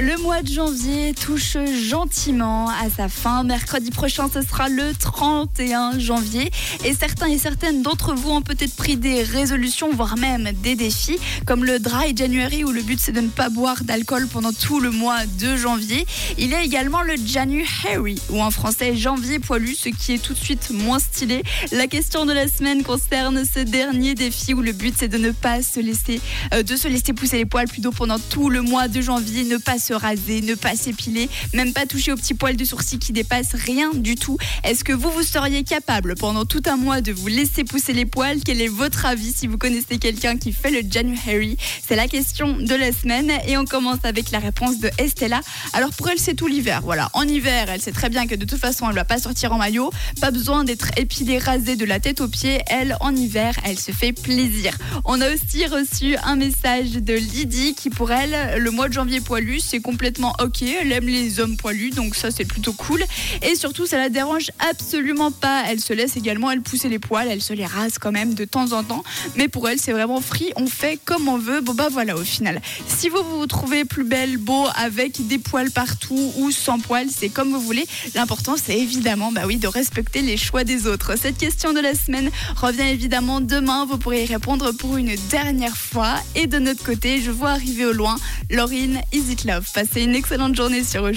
Le mois de janvier touche gentiment à sa fin. Mercredi prochain, ce sera le 31 janvier. Et certains et certaines d'entre vous ont peut-être pris des résolutions, voire même des défis, comme le Dry January, où le but c'est de ne pas boire d'alcool pendant tout le mois de janvier. Il y a également le January, ou en français janvier poilu, ce qui est tout de suite moins stylé. La question de la semaine concerne ce dernier défi, où le but c'est de ne pas se laisser, euh, de se laisser pousser les poils plutôt pendant tout le mois de janvier, ne pas se raser, ne pas s'épiler, même pas toucher aux petits poils de sourcil qui dépassent rien du tout. Est-ce que vous, vous seriez capable pendant tout un mois de vous laisser pousser les poils? Quel est votre avis si vous connaissez quelqu'un qui fait le January? C'est la question de la semaine et on commence avec la réponse de Estella. Alors pour elle, c'est tout l'hiver. Voilà, en hiver, elle sait très bien que de toute façon, elle va pas sortir en maillot. Pas besoin d'être épilée, rasée de la tête aux pieds. Elle, en hiver, elle se fait plaisir. On a aussi reçu un message de Lydie qui, pour elle, le mois de janvier poilu, complètement ok. Elle aime les hommes poilus, donc ça, c'est plutôt cool. Et surtout, ça la dérange absolument pas. Elle se laisse également, elle pousser les poils, elle se les rase quand même de temps en temps. Mais pour elle, c'est vraiment free. On fait comme on veut. Bon, bah voilà, au final. Si vous vous trouvez plus belle, beau, avec des poils partout ou sans poils, c'est comme vous voulez. L'important, c'est évidemment, bah oui, de respecter les choix des autres. Cette question de la semaine revient évidemment demain. Vous pourrez y répondre pour une dernière fois. Et de notre côté, je vois arriver au loin Laurine Is It Love? Passez une excellente journée sur Rouge.